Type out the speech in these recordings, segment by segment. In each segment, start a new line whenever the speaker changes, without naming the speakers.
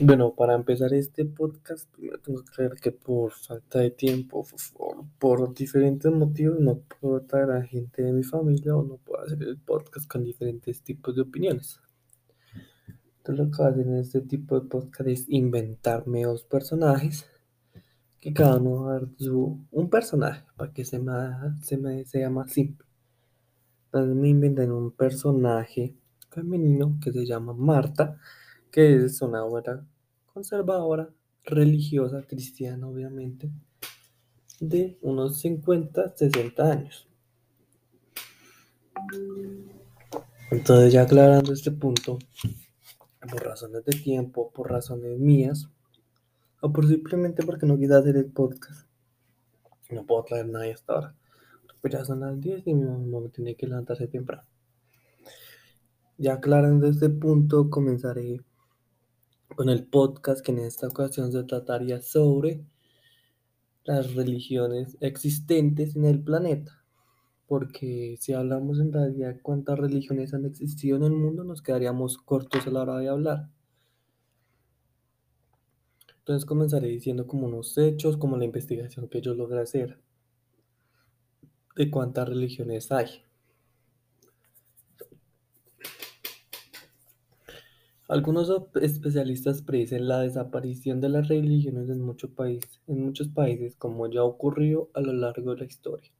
Bueno, para empezar este podcast, primero tengo que aclarar que por falta de tiempo, por, diferentes motivos, no puedo traer a gente de mi familia o no puedo hacer el podcast con diferentes tipos de opiniones. Entonces lo que voy a hacer en este tipo de podcast es inventarme dos personajes, que cada uno va a dar un personaje, para que se me sea más simple. Entonces me inventé un personaje femenino que se llama Marta que es una obra conservadora, religiosa, cristiana obviamente, de unos 50, 60 años. Entonces ya aclarando este punto, por razones de tiempo, por razones mías, o por simplemente porque no quise hacer el podcast, no puedo traer nadie hasta ahora. Pues ya son las 10 y mi mamá me tiene que levantarse temprano. Ya aclarando este punto, comenzaré con el podcast que en esta ocasión se trataría sobre las religiones existentes en el planeta. Porque si hablamos en realidad cuántas religiones han existido en el mundo, nos quedaríamos cortos a la hora de hablar. Entonces comenzaré diciendo como unos hechos, como la investigación que yo logré hacer de cuántas religiones hay. Algunos especialistas predicen la desaparición de las religiones en, en muchos países, como ya ocurrió a lo largo de la historia,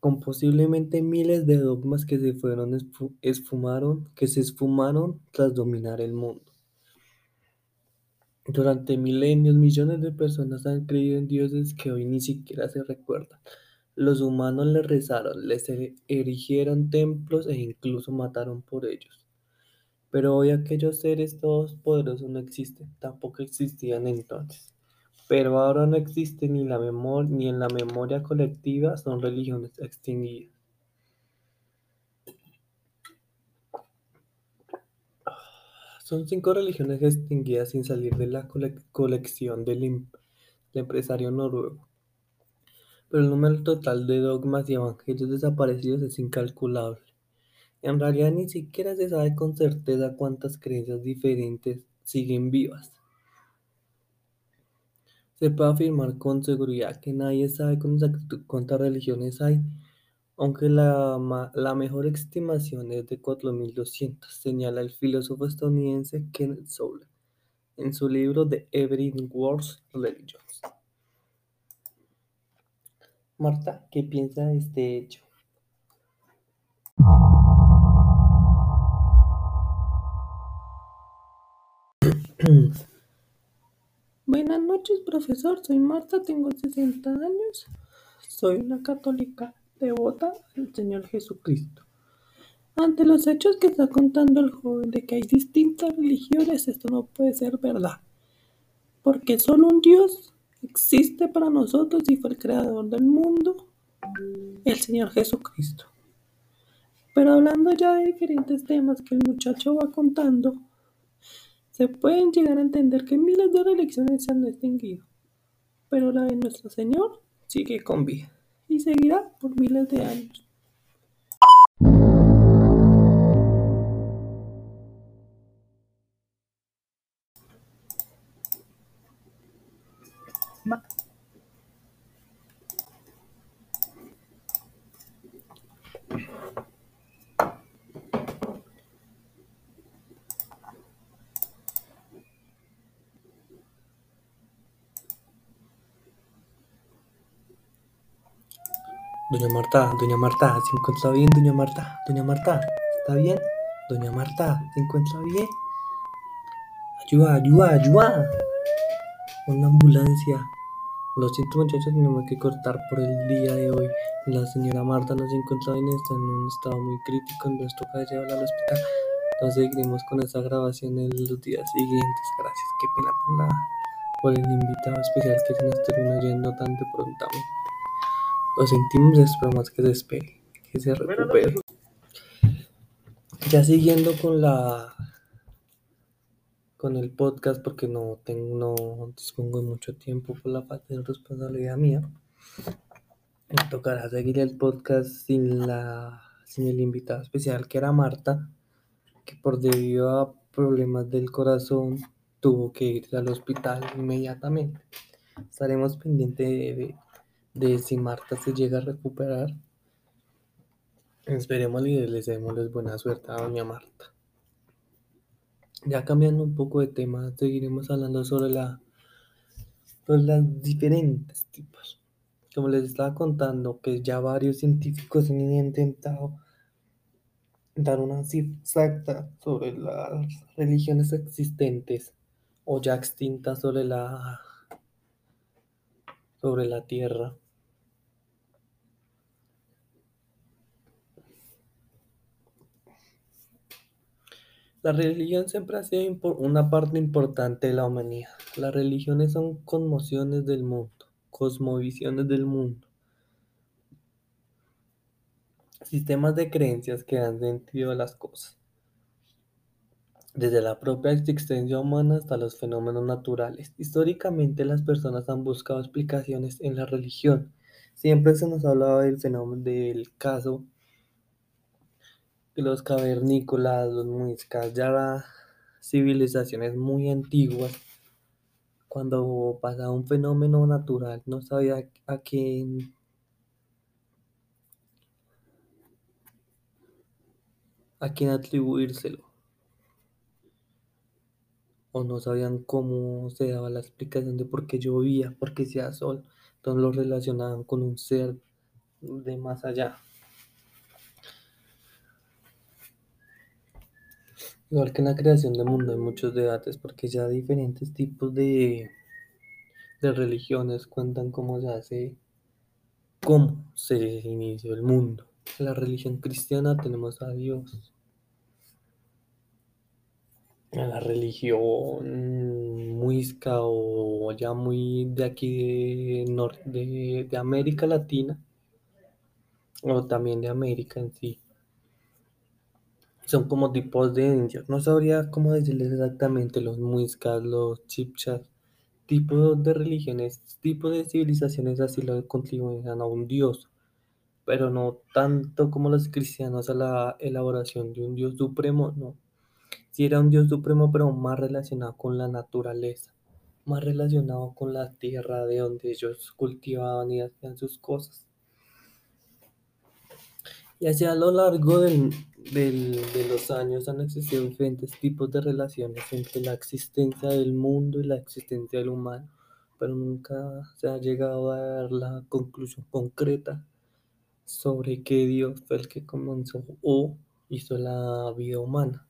con posiblemente miles de dogmas que se fueron esfumaron, que se esfumaron tras dominar el mundo. Durante milenios, millones de personas han creído en dioses que hoy ni siquiera se recuerdan. Los humanos les rezaron, les erigieron templos e incluso mataron por ellos. Pero hoy aquellos seres todos poderosos no existen, tampoco existían entonces. Pero ahora no existe ni, la memoria, ni en la memoria colectiva, son religiones extinguidas. Son cinco religiones extinguidas sin salir de la colección del, empresario noruego. Pero el número total de dogmas y evangelios desaparecidos es incalculable. En realidad ni siquiera se sabe con certeza cuántas creencias diferentes siguen vivas. Se puede afirmar con seguridad que nadie sabe cuántas religiones hay, aunque la, mejor estimación es de 4.200, señala el filósofo estadounidense Kenneth Soule en su libro The Every World's Religions. Marta, ¿qué piensa de este hecho?
Buenas noches, profesor. Soy Marta, tengo 60 años. Soy una católica devota al Señor Jesucristo. Ante los hechos que está contando el joven de que hay distintas religiones, esto no puede ser verdad. Porque solo un Dios existe para nosotros y fue el creador del mundo, el Señor Jesucristo. Pero hablando ya de diferentes temas que el muchacho va contando, se pueden llegar a entender que miles de religiones se han extinguido, pero la de nuestro Señor sigue con vida y seguirá por miles de años.
Doña Marta, doña Marta, ¿se encuentra bien, doña Marta? Doña Marta, ¿está bien? Doña Marta, ¿se encuentra bien? Ayuda, ayuda, ayuda. Una ambulancia. Lo siento muchachos, tenemos que cortar por el día de hoy. La señora Marta no se encuentra bien, está en un estado muy crítico, nos toca llevarla al hospital. Entonces seguiremos con esta grabación en los días siguientes. Gracias, qué pena por, la, por el invitado especial que se nos terminó yendo tan de prontamente. Lo sentimos, esperamos que se espere, que se recupere. Ya siguiendo con la con el podcast porque no tengo no dispongo de mucho tiempo por la falta de responsabilidad mía. Me tocará seguir el podcast sin la sin el invitado especial que era Marta, que por debido a problemas del corazón tuvo que irse al hospital inmediatamente. Estaremos pendientes de, si Marta se llega a recuperar. Esperemos y les demos buena suerte a doña Marta. Ya cambiando un poco de tema, seguiremos hablando sobre la sobre las diferentes tipos. Como les estaba contando, que ya varios científicos han intentado dar una cifra exacta sobre las religiones existentes o ya extintas sobre la sobre la tierra. La religión siempre ha sido una parte importante de la humanidad. Las religiones son conmociones del mundo, cosmovisiones del mundo. Sistemas de creencias que dan sentido a las cosas. Desde la propia existencia humana hasta los fenómenos naturales. Históricamente las personas han buscado explicaciones en la religión. Siempre se nos ha hablado del fenómeno del caso los cavernícolas, los muiscas, ya civilizaciones muy antiguas, cuando pasaba un fenómeno natural, no sabía a quién a quién atribuírselo. O no sabían cómo se daba la explicación de por qué llovía, por qué hacía sol. Entonces lo relacionaban con un ser de más allá. Igual que en la creación del mundo hay muchos debates porque ya diferentes tipos de, de religiones cuentan cómo se hace, cómo se inició el mundo. En la religión cristiana tenemos a Dios. En la religión muisca o ya muy de aquí de, de, de América Latina o también de América en sí son como tipos de indios. No sabría cómo decirles exactamente los muiscas, los chipchas, tipos de religiones, tipos de civilizaciones así lo contribuyen a un dios, pero no tanto como los cristianos a la elaboración de un dios supremo, no. Si era un dios supremo, pero más relacionado con la naturaleza, más relacionado con la tierra de donde ellos cultivaban y hacían sus cosas. Y así a lo largo de los años han existido diferentes tipos de relaciones entre la existencia del mundo y la existencia del humano, pero nunca se ha llegado a dar la conclusión concreta sobre qué Dios fue el que comenzó o hizo la vida humana.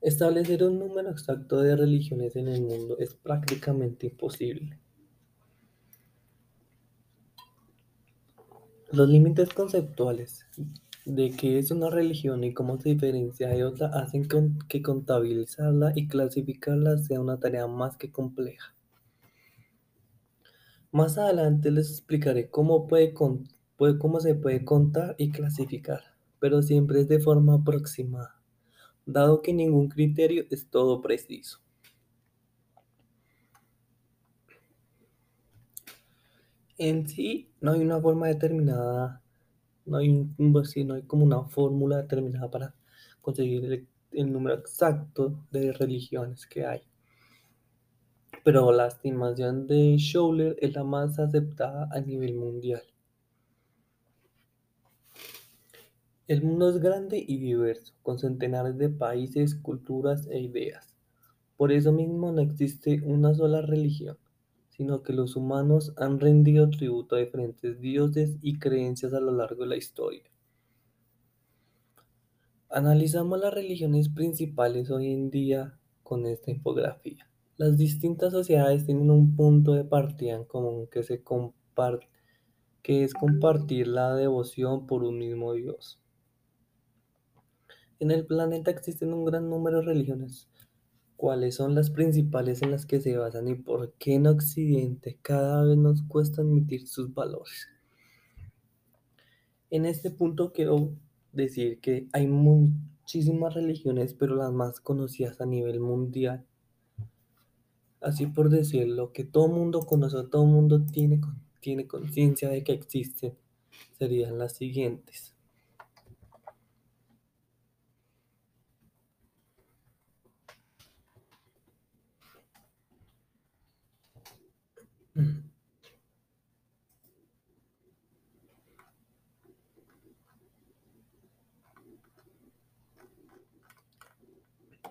Establecer un número exacto de religiones en el mundo es prácticamente imposible. Los límites conceptuales de qué es una religión y cómo se diferencia de otra hacen que contabilizarla y clasificarla sea una tarea más que compleja. Más adelante les explicaré cómo, puede, cómo se puede contar y clasificar, pero siempre es de forma aproximada, dado que ningún criterio es todo preciso. en sí no hay una forma determinada, no hay, un, no hay como una fórmula determinada para conseguir el, el número exacto de religiones que hay. Pero la estimación de Schouler es la más aceptada a nivel mundial. El mundo es grande y diverso, con centenares de países, culturas e ideas. Por eso mismo no existe una sola religión sino que los humanos han rendido tributo a diferentes dioses y creencias a lo largo de la historia. Analizamos las religiones principales hoy en día con esta infografía. Las distintas sociedades tienen un punto de partida en común que, se que es compartir la devoción por un mismo Dios. En el planeta existen un gran número de religiones, cuáles son las principales en las que se basan y por qué en Occidente cada vez nos cuesta admitir sus valores. En este punto quiero decir que hay muchísimas religiones, pero las más conocidas a nivel mundial, así por decirlo, que todo mundo conoce, todo mundo tiene, tiene conciencia de que existen, serían las siguientes.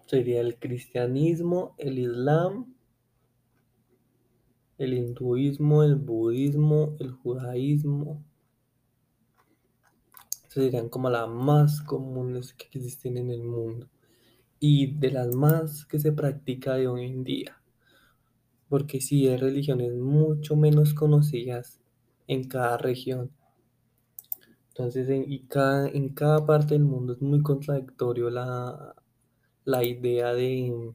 Sería el cristianismo, el islam, el hinduismo, el budismo, el judaísmo. Serían como las más comunes que existen en el mundo y de las más que se practica de hoy en día. Porque sí hay religiones mucho menos conocidas en cada región. Entonces, en, y cada, en cada parte del mundo es muy contradictorio la, la idea de,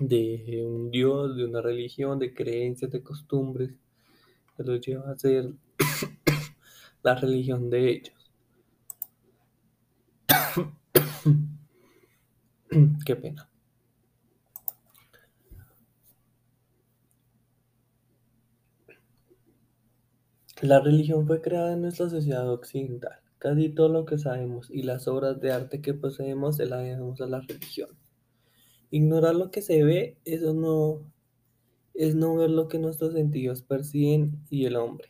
de un Dios, de una religión, de creencias, de costumbres, que los lleva a ser la religión de ellos. Qué pena. La religión fue creada en nuestra sociedad occidental. Casi todo lo que sabemos y las obras de arte que poseemos se las debemos a la religión. Ignorar lo que se ve, eso no es no ver lo que nuestros sentidos perciben y el hombre.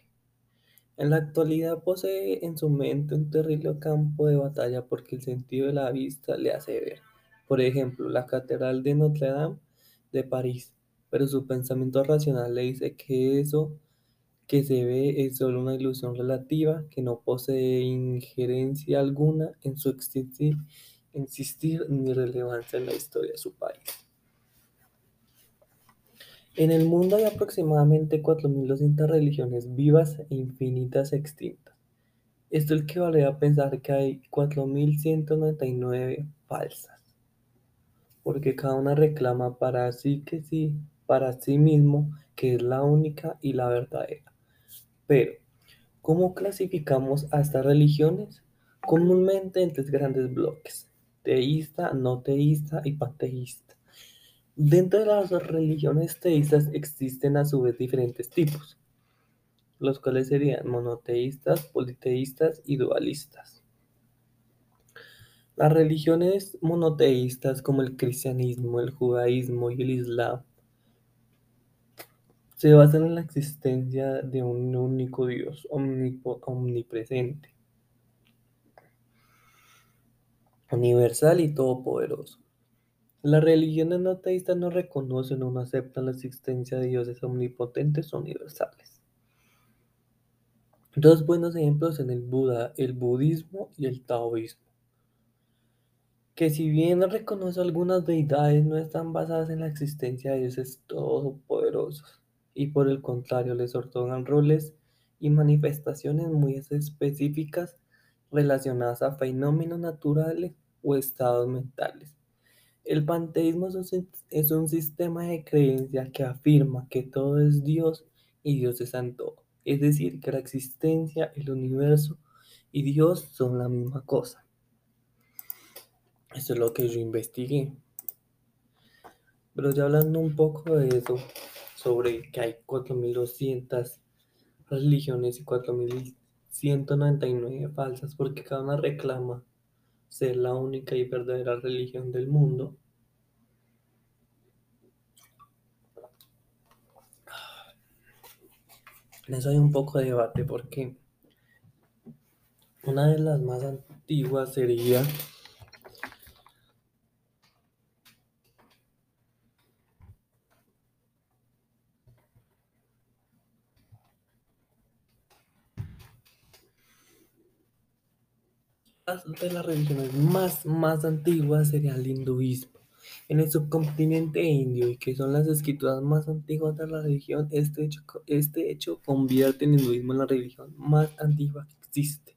En la actualidad posee en su mente un terrible campo de batalla porque el sentido de la vista le hace ver, por ejemplo, la Catedral de Notre Dame de París, pero su pensamiento racional le dice que eso que se ve es solo una ilusión relativa que no posee injerencia alguna en su existir, existir ni relevancia en la historia de su país. En el mundo hay aproximadamente 4.200 religiones vivas e infinitas extintas. Esto equivale a pensar que hay 4.199 falsas, porque cada una reclama para sí que sí, para sí mismo, que es la única y la verdadera. Pero, ¿cómo clasificamos a estas religiones? Comúnmente en tres grandes bloques, teísta, no teísta y panteísta. Dentro de las religiones teístas existen a su vez diferentes tipos, los cuales serían monoteístas, politeístas y dualistas. Las religiones monoteístas como el cristianismo, el judaísmo y el islam se basan en la existencia de un único Dios omnipresente, universal y todopoderoso. Las religiones no teístas no reconocen o no aceptan la existencia de dioses omnipotentes o universales. Dos buenos ejemplos en el Buda, el budismo y el taoísmo que si bien reconoce algunas deidades, no están basadas en la existencia de dioses todopoderosos, y por el contrario les otorgan roles y manifestaciones muy específicas relacionadas a fenómenos naturales o estados mentales. El panteísmo es un sistema de creencia que afirma que todo es Dios y Dios es santo, es decir, que la existencia, el universo y Dios son la misma cosa. Eso es lo que yo investigué. Pero ya hablando un poco de eso, sobre que hay 4.200 religiones y 4.199 falsas, porque cada una reclama ser la única y verdadera religión del mundo. En eso hay un poco de debate porque una de las más antiguas sería de las religiones más, más antiguas sería el hinduismo. En el subcontinente indio, y que son las escrituras más antiguas de la religión, este hecho, este hecho convierte el hinduismo en la religión más antigua que existe.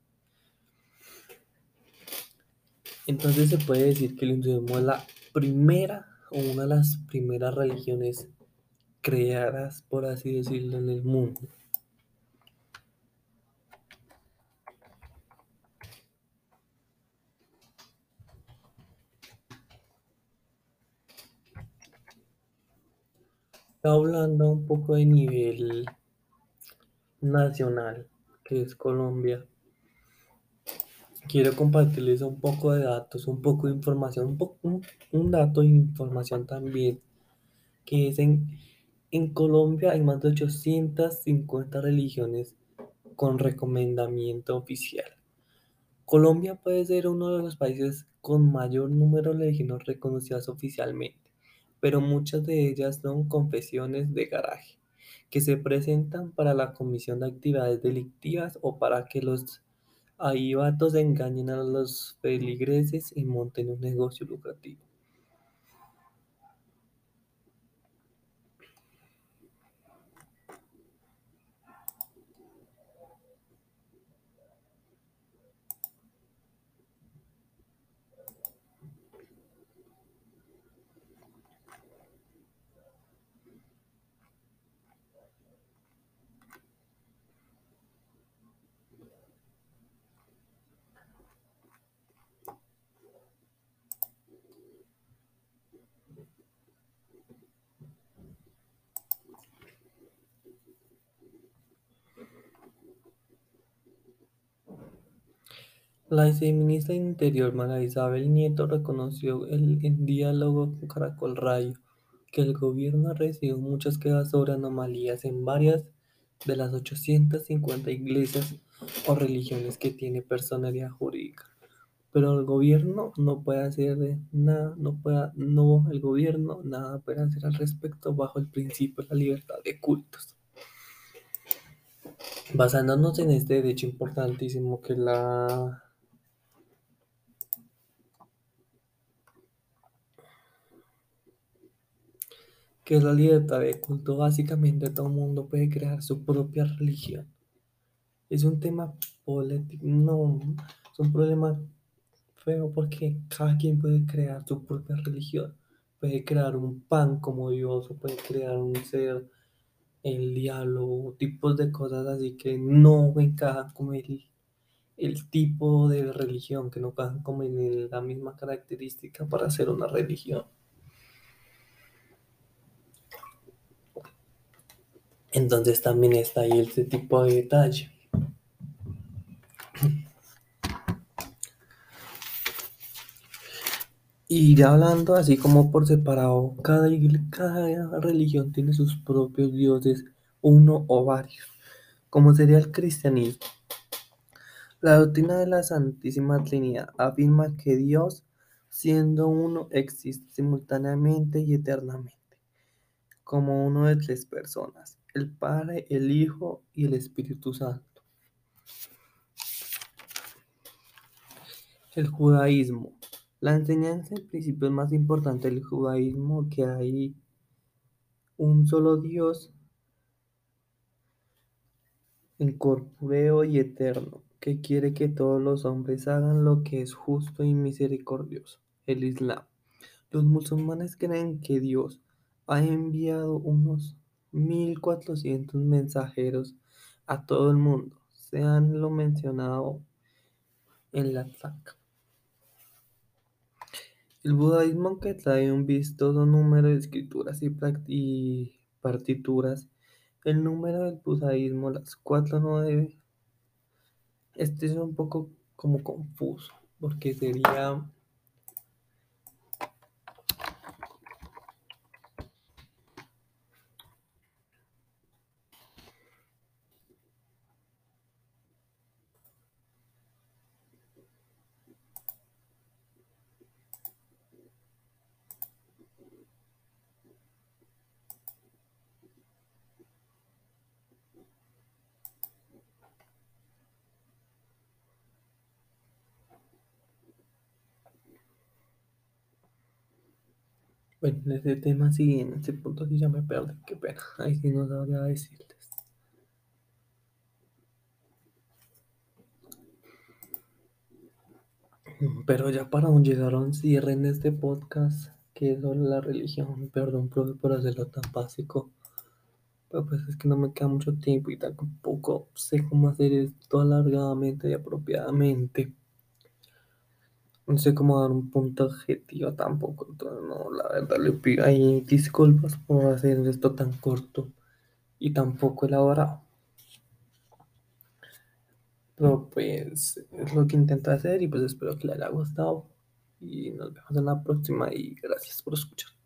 Entonces se puede decir que el hinduismo es la primera o una de las primeras religiones creadas, por así decirlo, en el mundo. Hablando un poco de nivel nacional, que es Colombia, quiero compartirles un poco de datos, un poco de información, un, un, dato de información también, que es en, en Colombia hay más de 850 religiones con recomendamiento oficial. Colombia puede ser uno de los países con mayor número de religiones reconocidas oficialmente, pero muchas de ellas son confesiones de garaje, que se presentan para la comisión de actividades delictivas o para que los ahibatos engañen a los feligreses y monten un negocio lucrativo. La viceministra del Interior, María Isabel Nieto, reconoció en diálogo con Caracol Radio que el gobierno ha recibido muchas quejas sobre anomalías en varias de las 850 iglesias o religiones que tiene personalidad jurídica. Pero el gobierno no puede hacer nada, no puede, no, el gobierno nada puede hacer al respecto bajo el principio de la libertad de cultos. Basándonos en este derecho importantísimo que la que es la libertad de culto, básicamente todo el mundo puede crear su propia religión. Es un tema político, no, es un problema feo porque cada quien puede crear su propia religión. Puede crear un pan como Dios o puede crear un ser, el diablo, tipos de cosas así que no encajan como el, el tipo de religión, que no encajan como en la misma característica para ser una religión. Entonces también está ahí este tipo de detalle. Y ya hablando así como por separado, cada, cada religión tiene sus propios dioses, uno o varios, como sería el cristianismo. La doctrina de la Santísima Trinidad afirma que Dios, siendo uno, existe simultáneamente y eternamente, como uno de tres personas, el Padre, el Hijo y el Espíritu Santo. El judaísmo. La enseñanza el principio más importante del judaísmo que hay un solo Dios incorpóreo y eterno, que quiere que todos los hombres hagan lo que es justo y misericordioso. El Islam. Los musulmanes creen que Dios ha enviado unos 1400 mensajeros a todo el mundo, sean lo mencionado en la saca. El budaísmo que trae un vistoso número de escrituras y, partituras, el número del budaísmo, las cuatro no debe. Este es un poco como confuso, porque sería Bueno, en ese tema sí, en ese punto sí ya me perdí, qué pena. Ahí sí no sabría decirles. Pero ya para llegar a un cierre en este podcast, que es sobre la religión, perdón, profe, por hacerlo tan básico. Pero pues es que no me queda mucho tiempo y tampoco sé cómo hacer esto alargadamente y apropiadamente no sé cómo dar un punto objetivo tampoco. Entonces, no, la verdad le pido disculpas por hacer esto tan corto y tan poco elaborado. Pero pues es lo que intento hacer y pues espero que le haya gustado. Y nos vemos en la próxima y gracias por escuchar.